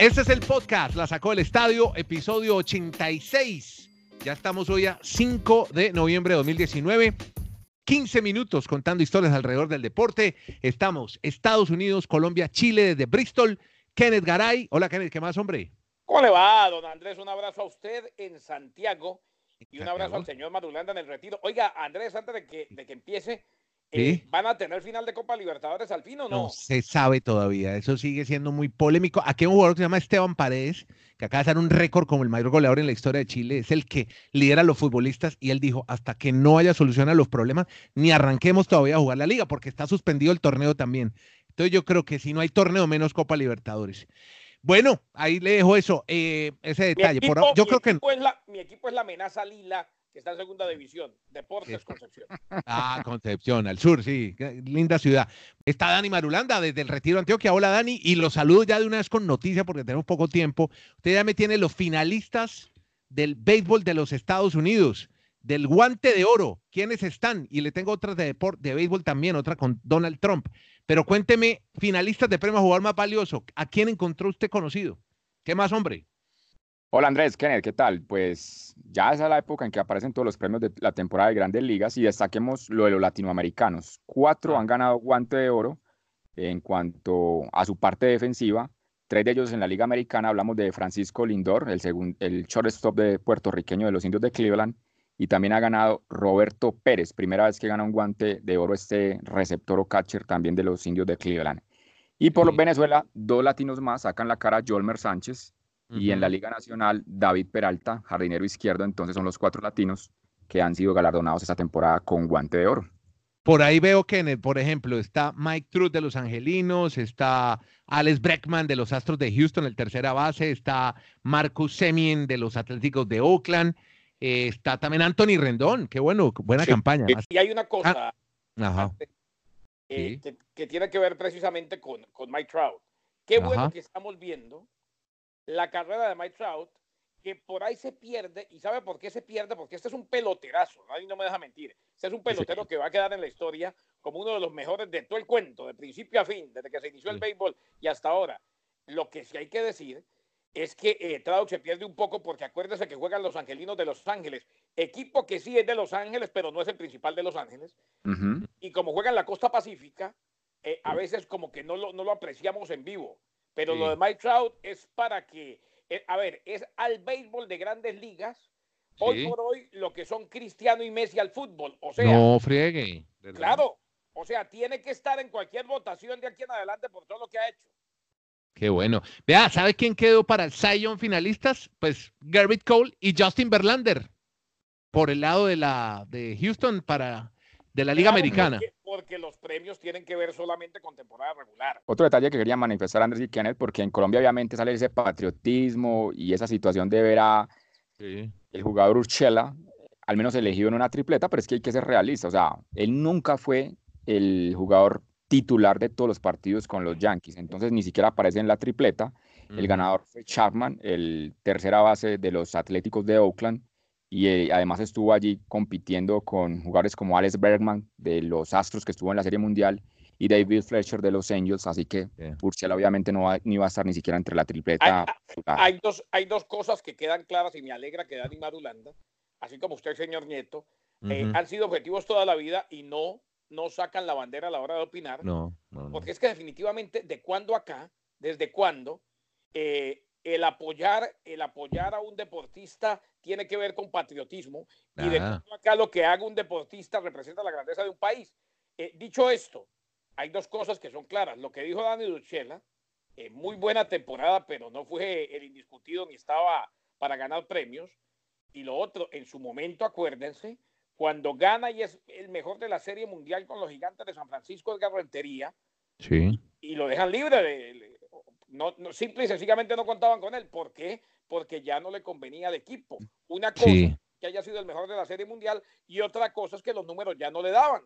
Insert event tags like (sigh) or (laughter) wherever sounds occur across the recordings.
Este es el podcast, la sacó del estadio, episodio 86. Ya estamos hoy a 5 de noviembre de 2019. 15 minutos contando historias alrededor del deporte. Estamos Estados Unidos, Colombia, Chile, desde Bristol. Kenneth Garay. Hola, Kenneth, ¿qué más, hombre? ¿Cómo le va, don Andrés? Un abrazo a usted en Santiago y un abrazo al señor Madulanda en el retiro. Oiga, Andrés, antes de que, de que empiece, eh, ¿Van a tener final de Copa Libertadores al fin o no? No se sabe todavía, eso sigue siendo muy polémico. Aquí hay un jugador que se llama Esteban Paredes, que acaba de hacer un récord como el mayor goleador en la historia de Chile, es el que lidera a los futbolistas y él dijo, hasta que no haya solución a los problemas, ni arranquemos todavía a jugar la liga, porque está suspendido el torneo también. Entonces yo creo que si no hay torneo, menos Copa Libertadores. Bueno, ahí le dejo eso, eh, ese detalle. yo creo que... mi equipo es la amenaza lila que está en segunda división. Deportes Concepción. (laughs) Ah, Concepción, al sur, sí. Linda ciudad. Está Dani Marulanda desde el Retiro Antioquia. Hola, Dani. Y los saludo ya de una vez con noticia porque tenemos poco tiempo. Usted ya me tiene los finalistas del béisbol de los Estados Unidos, del guante de oro. ¿Quiénes están? Y le tengo otras de, deporte, de béisbol también, otra con Donald Trump. Pero cuénteme, finalistas de premio jugador más valioso. ¿A quién encontró usted conocido? ¿Qué más, hombre? Hola Andrés, Kenneth, ¿qué tal? Pues ya es la época en que aparecen todos los premios de la temporada de Grandes Ligas y destaquemos lo de los latinoamericanos. Cuatro ah. han ganado guante de oro en cuanto a su parte defensiva. Tres de ellos en la Liga Americana, hablamos de Francisco Lindor, el, el shortstop de puertorriqueño de los indios de Cleveland, y también ha ganado Roberto Pérez, primera vez que gana un guante de oro este receptor o catcher también de los indios de Cleveland. Y por Venezuela, dos latinos más sacan la cara Jolmer Sánchez, y en la Liga Nacional, David Peralta, jardinero izquierdo, entonces son los cuatro latinos que han sido galardonados esta temporada con guante de oro. Por ahí veo que, por ejemplo, está Mike Truth de los Angelinos, está Alex Breckman de los Astros de Houston, el tercera base, está Marcus Semien de los Atléticos de Oakland, eh, está también Anthony Rendón, qué bueno, buena campaña. Y hay una cosa ah, eh, que, tiene que ver precisamente con, con Mike Trout. Qué bueno que estamos viendo la carrera de Mike Trout, que por ahí se pierde, y ¿sabe por qué se pierde? Porque este es un peloterazo, nadie no me deja mentir. Este es un pelotero que va a quedar en la historia como uno de los mejores de todo el cuento, de principio a fin, desde que se inició el béisbol y hasta ahora. Lo que sí hay que decir es que eh, Trout se pierde un poco porque acuérdese que juegan los Angelinos de Los Ángeles, equipo que sí es de Los Ángeles, pero no es el principal de Los Ángeles. Y como juega en la costa pacífica, eh, a veces como que no lo, no lo apreciamos en vivo. Pero lo de Mike Trout es para que, eh, a ver, es al béisbol de grandes ligas, hoy por hoy lo que son Cristiano y Messi al fútbol. O sea, no friegue. Claro, o sea, tiene que estar en cualquier votación de aquí en adelante por todo lo que ha hecho. Qué bueno. Vea, ¿sabe quién quedó para el Zion finalistas? Pues Garrett Cole y Justin Verlander. Por el lado de la de Houston para de la Liga Americana porque los premios tienen que ver solamente con temporada regular. Otro detalle que quería manifestar Andrés y Kenneth, porque en Colombia obviamente sale ese patriotismo y esa situación de ver a el jugador Urchela, al menos elegido en una tripleta, pero es que hay que ser realista, o sea, él nunca fue el jugador titular de todos los partidos con los Yankees, entonces ni siquiera aparece en la tripleta. El ganador fue Chapman, el tercera base de los Atléticos de Oakland, y eh, además estuvo allí compitiendo con jugadores como Alex Bergman de los Astros que estuvo en la Serie Mundial y David Fletcher de los Angels, así que yeah. obviamente no va, ni va a estar ni siquiera entre la tripleta. Hay, dos, hay dos cosas que quedan claras y me alegra que Dani Marulanda, así como usted, señor Nieto, eh, han sido objetivos toda la vida y no, no sacan la bandera a la hora de opinar. No, no, Porque es que definitivamente, ¿de cuándo acá? ¿Desde cuándo? Eh, el apoyar, el apoyar a un deportista tiene que ver con patriotismo y de acá lo que haga un deportista representa la grandeza de un país. Eh, dicho esto, hay dos cosas que son claras. Lo que dijo Dani Duchela, eh, muy buena temporada, pero no fue el indiscutido ni estaba para ganar premios. Y lo otro, en su momento, acuérdense, cuando gana y es el mejor de la Serie Mundial con los gigantes de San Francisco de Garrentería, sí. y lo dejan libre de, no, no, simple y sencillamente no contaban con él. ¿Por qué? Porque ya no le convenía de equipo. Una cosa que haya sido el mejor de la Serie Mundial y otra cosa es que los números ya no le daban.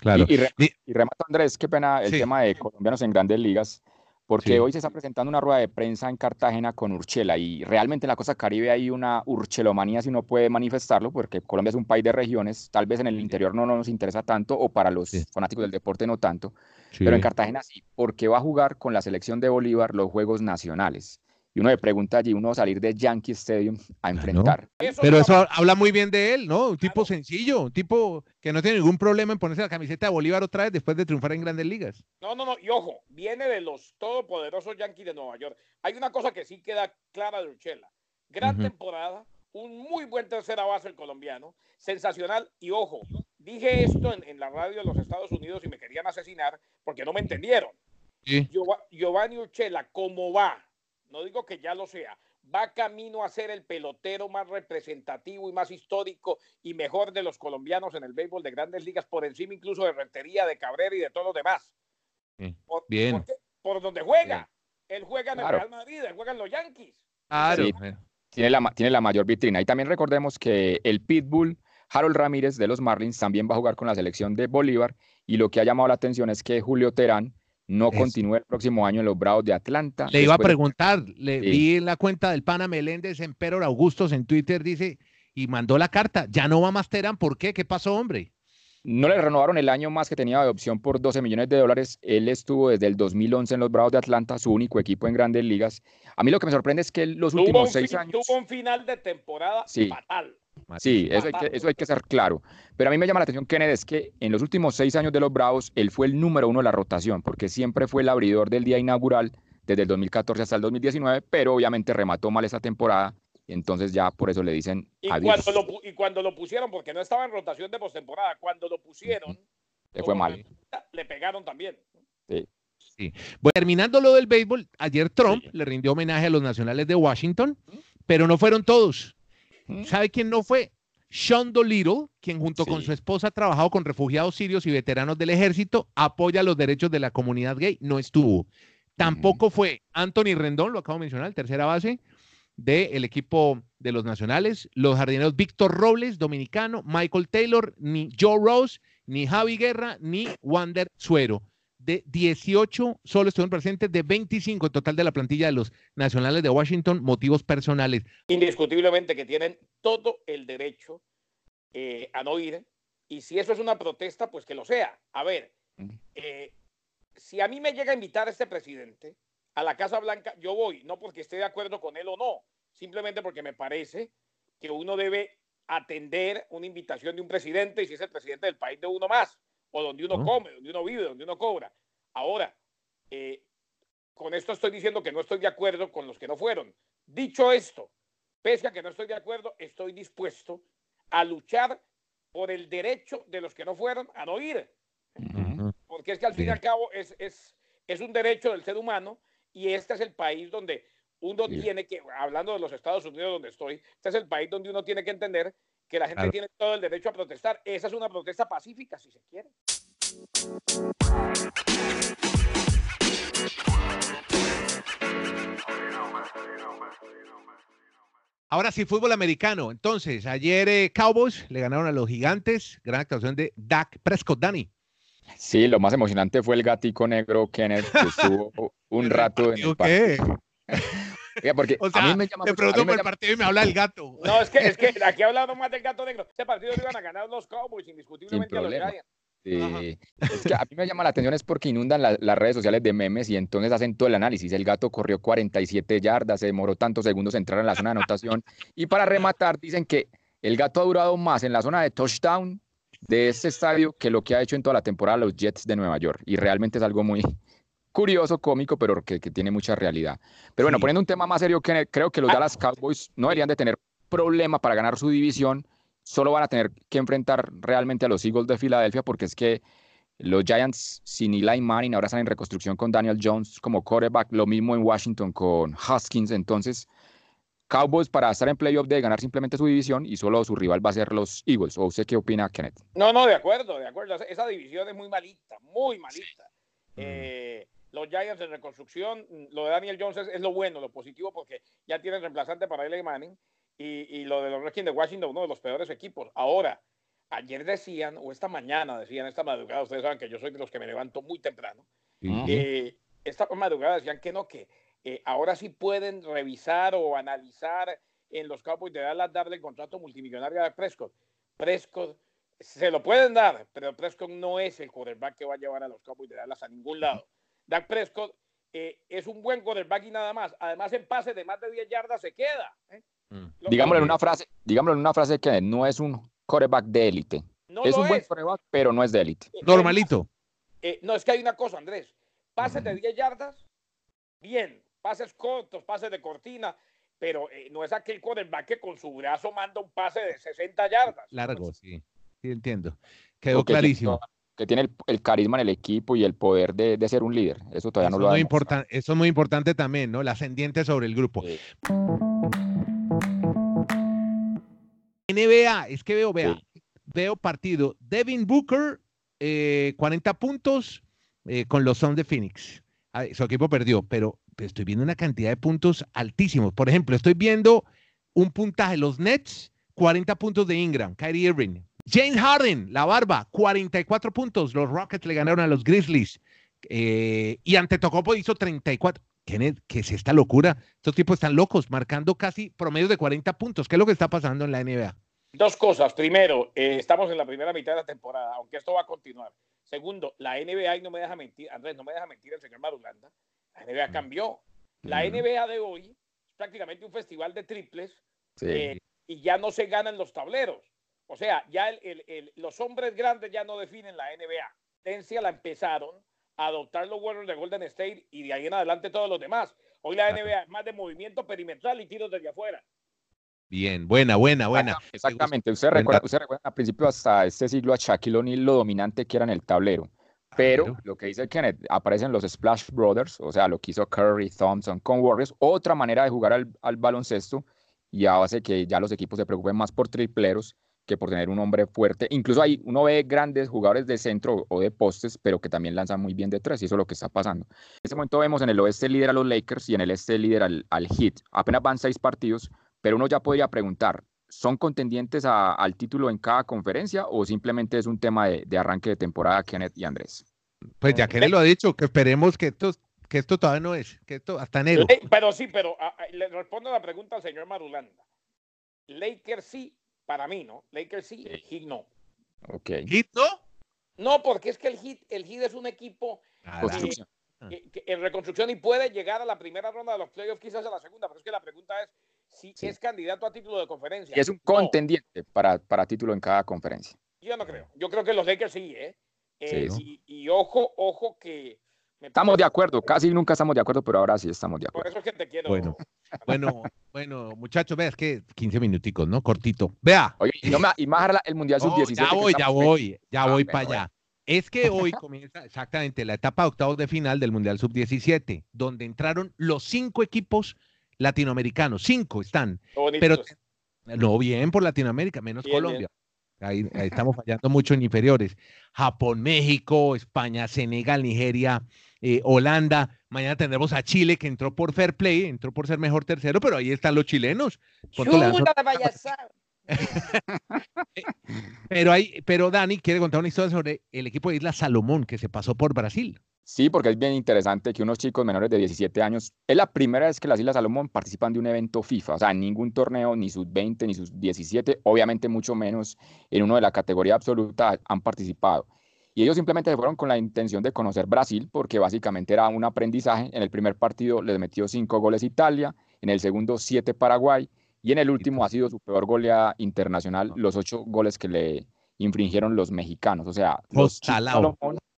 Claro. Y, y, remato, Andrés, qué pena el tema de colombianos en grandes ligas, porque hoy se está presentando una rueda de prensa en Cartagena con Urchela y realmente en la costa caribe hay una urchelomanía si uno puede manifestarlo, porque Colombia es un país de regiones, tal vez en el interior no, nos interesa tanto o para los fanáticos del deporte no tanto, pero en Cartagena sí, porque va a jugar con la selección de Bolívar los Juegos Nacionales. Y uno le pregunta allí, uno salir de Yankee Stadium a enfrentar. Pero eso habla muy bien de él, ¿no? Un tipo sencillo, un tipo que no tiene ningún problema en ponerse la camiseta de Bolívar otra vez después de triunfar en grandes ligas. No, no, no, y ojo, viene de los todopoderosos Yankees de Nueva York. Hay una cosa que sí queda clara de Urchela. Gran temporada, un muy buen tercera base el colombiano, sensacional, y ojo, dije esto en, la radio de los Estados Unidos y me querían asesinar porque no me entendieron. Giovanni Urchela, ¿cómo va? No digo que ya lo sea, va camino a ser el pelotero más representativo y más histórico y mejor de los colombianos en el béisbol de grandes ligas, por encima incluso de Rentería, de Cabrera y de todos los demás. Por, Bien. Por, donde juega. Él juega en el Real Madrid, él juega en los Yankees. tiene, la, tiene la mayor vitrina. Y también recordemos que el Pitbull, Harold Ramírez de los Marlins, también va a jugar con la selección de Bolívar. Y lo que ha llamado la atención es que Julio Terán, no continúe el próximo año en los Bravos de Atlanta. Le iba a preguntar, le vi en la cuenta del pana Meléndez, Emperor Augustos en Twitter, dice, y mandó la carta, ya no va más Terán, ¿por qué? ¿Qué pasó, hombre? No le renovaron el año más que tenía de opción por 12 millones de dólares. Él estuvo desde el 2011 en los Bravos de Atlanta, su único equipo en grandes ligas. A mí lo que me sorprende es que los últimos seis años... Tuvo un final de temporada fatal. Sí, eso hay, que, eso hay que ser claro. Pero a mí me llama la atención, Kenneth, es que en los últimos seis años de los Bravos, él fue el número uno de la rotación, porque siempre fue el abridor del día inaugural desde el 2014 hasta el 2019, pero obviamente remató mal esa temporada, y entonces ya por eso le dicen y Cuando lo, y cuando lo pusieron, porque no estaba en rotación de postemporada, cuando lo pusieron, le fue mal. Le pegaron también. Sí. Sí. Bueno, terminando lo del béisbol, ayer Trump le rindió homenaje a los nacionales de Washington, pero no fueron todos. ¿Sabe quién no fue? Sean Dolittle, quien junto con su esposa ha trabajado con refugiados sirios y veteranos del ejército, apoya los derechos de la comunidad gay, no estuvo. Tampoco fue Anthony Rendón, lo acabo de mencionar, tercera base del equipo de los nacionales, los jardineros Víctor Robles, dominicano, Michael Taylor, ni Joe Rose, ni Javi Guerra, ni Wander Suero de 18 solo estuvieron presentes, de 25 en total de la plantilla de los nacionales de Washington, motivos personales. Indiscutiblemente que tienen todo el derecho eh, a no ir, y si eso es una protesta, pues que lo sea. A ver, eh, si a mí me llega a invitar este presidente a la Casa Blanca, yo voy, no porque esté de acuerdo con él o no, simplemente porque me parece que uno debe atender una invitación de un presidente y si es el presidente del país de uno más o donde uno come, donde uno vive, donde uno cobra. Ahora, eh, con esto estoy diciendo que no estoy de acuerdo con los que no fueron. Dicho esto, pese a que no estoy de acuerdo, estoy dispuesto a luchar por el derecho de los que no fueron a no ir. Porque es que al fin y al cabo es, es, es, un derecho del ser humano y este es el país donde uno tiene que, hablando de los Estados Unidos donde estoy, este es el país donde uno tiene que entender que la gente tiene todo el derecho a protestar. Esa es una protesta pacífica, si se quiere. Ahora sí, fútbol americano. Entonces, ayer eh, Cowboys le ganaron a los gigantes. Gran actuación de Dak Prescott, Dani. Sí, lo más emocionante fue el gatico negro Kenneth, que estuvo (laughs) un rato en el (laughs) porque a mí me llama te pregunto por el partido y me habla el gato. No, es que, es que (laughs) aquí hablado más del gato negro. Este partido lo iban a ganar los Cowboys, indiscutiblemente a los Giants. Sí. Es que a mí me llama la atención es porque inundan las redes sociales de memes y entonces hacen todo el análisis. El gato corrió 47 yardas, se demoró tantos segundos en entrar en la zona de anotación. Y para rematar, dicen que el gato ha durado más en la zona de touchdown de este estadio que lo que ha hecho en toda la temporada los Jets de Nueva York. Y realmente es algo muy, curioso, cómico, pero que, tiene mucha realidad. Pero bueno, poniendo un tema más serio, que creo que los ah. Dallas Cowboys no deberían de tener problema para ganar su división, solo van a tener que enfrentar realmente a los Eagles de Filadelfia, porque es que los Giants sin Eli Manning ahora están en reconstrucción con Daniel Jones como quarterback, lo mismo en Washington con Huskins, entonces Cowboys para estar en playoff de ganar simplemente su división y solo su rival va a ser los Eagles. ¿O usted qué opina, Kenneth? No, no, de acuerdo, de acuerdo. Esa división es muy malita, muy malita. Eh, los Giants en reconstrucción. Lo de Daniel Jones es, lo bueno, lo positivo, porque ya tienen reemplazante para Eli Manning. Y, lo de los Redskins de Washington, uno de los peores equipos. Ahora, ayer decían, o esta mañana decían, esta madrugada, ustedes saben que yo soy de los que me levanto muy temprano. Eh, esta madrugada decían que no, que eh, ahora sí pueden revisar o analizar en los Cowboys de Dallas darle el contrato multimillonario a Prescott. Prescott se lo pueden dar, pero Prescott no es el quarterback que va a llevar a los Cowboys de Dallas a ningún lado. Dak Prescott eh, es un buen quarterback y nada más. Además, en pase de más de 10 yardas se queda. ¿eh? Mm. Digámoslo en una frase, digámoslo en una frase que no es un quarterback de élite. es un buen quarterback, pero no es de élite. Eh, Normalito. no, es que hay una cosa, Andrés. Pases de 10 yardas, bien. Pases cortos, pases de cortina, pero no es aquel quarterback que con su brazo manda un pase de 60 yardas. Largo, sí. Sí, entiendo. Quedó clarísimo que tiene el, carisma en el equipo y el poder de, ser un líder. Eso todavía no lo muy Eso es muy importante también, ¿no? La ascendiente sobre el grupo. NBA, es que veo, vea, veo partido. Devin Booker, 40 eh, puntos eh, con los Suns de Phoenix. Su equipo perdió, pero estoy viendo una cantidad de puntos altísimos. Por ejemplo, estoy viendo un puntaje, los Nets, 40 puntos de Ingram, Kyrie Irving, James Harden, la barba, 44 puntos. Los Rockets le ganaron a los Grizzlies. Eh, y ante Tocopo hizo 34. ¿Qué, ¿Qué es esta locura? Estos tipos están locos, marcando casi promedio de 40 puntos. ¿Qué es lo que está pasando en la NBA? Dos cosas. Primero, eh, estamos en la primera mitad de la temporada, aunque esto va a continuar. Segundo, la NBA, y no me deja mentir, Andrés, no me deja mentir el señor Madulanda, la NBA mm. cambió. La mm. NBA de hoy es prácticamente un festival de triples eh, y ya no se ganan los tableros. O sea, ya los hombres grandes ya no definen la NBA. Tendencia la empezaron a adoptar los Warriors de Golden State y de ahí en adelante todos los demás. Hoy la NBA es más de movimiento perimetral y tiros desde afuera. Bien, buena, buena, buena. Exactamente. Usted recuerda, usted recuerda al principio hasta este siglo a Shaquille O'Neal lo dominante que era en el tablero. Pero lo que dice Kenneth, aparecen los Splash Brothers, o sea, lo que hizo Curry, Thompson con Warriors, otra manera de jugar al, al baloncesto y hace que ya los equipos se preocupen más por tripleros que por tener un hombre fuerte. Incluso ahí uno ve grandes jugadores de centro o de postes, pero que también lanzan muy bien de tres, y eso es lo que está pasando. En este momento vemos en el oeste líder a los Lakers y en el este líder al, al Heat. Apenas van seis partidos, pero uno ya podría preguntar, ¿son contendientes al título en cada conferencia o simplemente es un tema de, arranque de temporada, Kenneth y Andrés? Pues ya Kenneth lo ha dicho, que esperemos que esto, que esto todavía no es, que esto hasta enero. Pero sí, pero ah, ah, le respondo la pregunta al señor Marulanda. Lakers sí, para mí, ¿no? Lakers sí, el Heat no. Ok. ¿Heat no? No, porque es que el Heat, el Heat es un equipo en reconstrucción y puede llegar a la primera ronda de los playoffs, quizás a la segunda, pero es que la pregunta es si es candidato a título de conferencia. Y es un contendiente para, para título en cada conferencia. Yo no creo. Yo creo que los Lakers sí, ¿eh? eh y, ojo, ojo que Estamos de acuerdo, casi nunca estamos de acuerdo, pero ahora sí estamos de acuerdo. Por eso es que te quiero. Bueno, (laughs) bueno, bueno, muchachos, vea, es que 15 minuticos, ¿no? Cortito. Vea. Oye, y, no me, y más el Mundial Sub-17. Ya voy, ya voy, ya voy para allá. Es que hoy comienza exactamente la etapa de octavos de final del Mundial Sub-17, donde entraron los cinco equipos latinoamericanos. Cinco están. Pero no bien por Latinoamérica, menos Colombia. Ahí, estamos fallando mucho en inferiores. Japón, México, España, Senegal, Nigeria, eh, Holanda. Mañana tendremos a Chile que entró por fair play, entró por ser mejor tercero, pero ahí están los chilenos. (laughs) Eh, pero, hay, pero Dani quiere contar una historia sobre el equipo de Isla Salomón que se pasó por Brasil. Sí, porque es bien interesante que unos chicos menores de 17 años, es la primera vez que las Islas Salomón participan de un evento FIFA, o sea, ningún torneo, ni sus 20, ni sus 17, obviamente mucho menos en uno de la categoría absoluta han participado. Y ellos simplemente se fueron con la intención de conocer Brasil, porque básicamente era un aprendizaje. En el primer partido les metió cinco goles Italia, en el segundo siete Paraguay, y en el último ha sido su peor goleada internacional, los ocho goles que le infringieron los mexicanos. O sea, los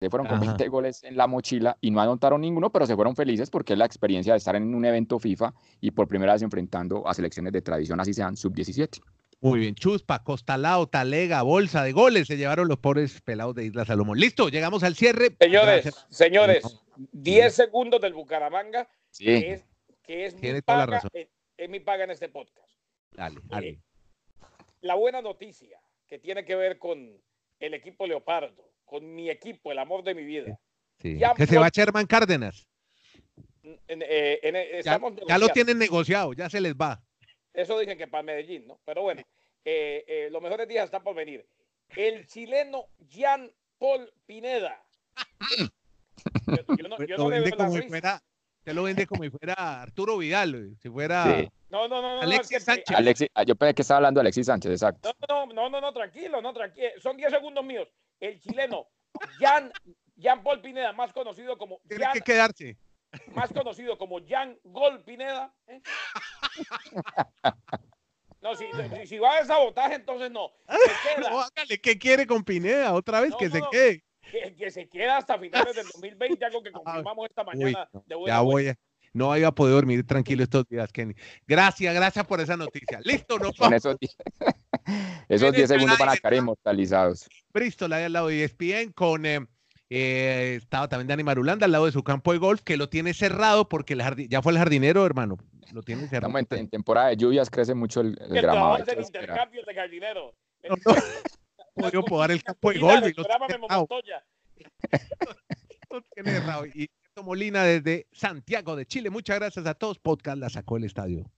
se fueron con 20 goles en la mochila y no anotaron ninguno, pero se fueron felices porque es la experiencia de estar en un evento FIFA y por primera vez enfrentando a selecciones de tradición, así sean sub-17. Muy bien, Chuspa, Costalao, Talega, bolsa de goles, se llevaron los pobres pelados de Isla Salomón. Listo, llegamos al cierre. Señores, señores, 10 segundos del Bucaramanga, que es, que es mi, paga, es, mi paga en este podcast. Dale, dale. Eh, la buena noticia que tiene que ver con el equipo Leopardo, con mi equipo, el amor de mi vida. Ya, que se va a Sherman Cárdenas. Eh, ya lo tienen negociado, ya se les va. Eso dicen que para Medellín, ¿no? Pero bueno, eh, eh, los mejores días están por venir. El chileno Jean Paul Pineda. Yo, no, yo no le como si fuera, te lo vende como si fuera Arturo Vidal, si fuera no, no, no, Alexis Sánchez. Ah, yo pensé que estaba hablando de Alexis Sánchez, exacto. No, no, no, no, tranquilo, no, tranquilo. Son 10 segundos míos. El chileno Jean, Jean Paul Pineda, más conocido como Tiene que quedarse. más conocido como Jan Gol Pineda. ¿eh? (laughs) No, si, si, va a sabotaje, entonces no. (laughs) no hágale, ¿qué quiere con Pineda? Otra vez, que se quede. Que, se queda hasta finales del 2020, algo que (laughs) confirmamos esta mañana. de ya voy. No había podido dormir tranquilo estos días, Kenny. Gracias, gracias por esa noticia. Listo, no Con esos 10 segundos van a quedar inmortalizados. Bristol, ahí al lado de ESPN, con eh, eh, estaba también Dani Marulanda al lado de su campo de golf, que lo tiene cerrado porque el ya fue el jardinero, hermano. Lo tiene cerrado. Estamos en, temporada de lluvias, crece mucho el, el, gramado. El intercambio de jardinero. No, no. (laughs) podar el campo de golf. Y (laughs) lo tiene cerrado. Y Molina desde Santiago de Chile. Muchas gracias a todos. Podcast la sacó el estadio.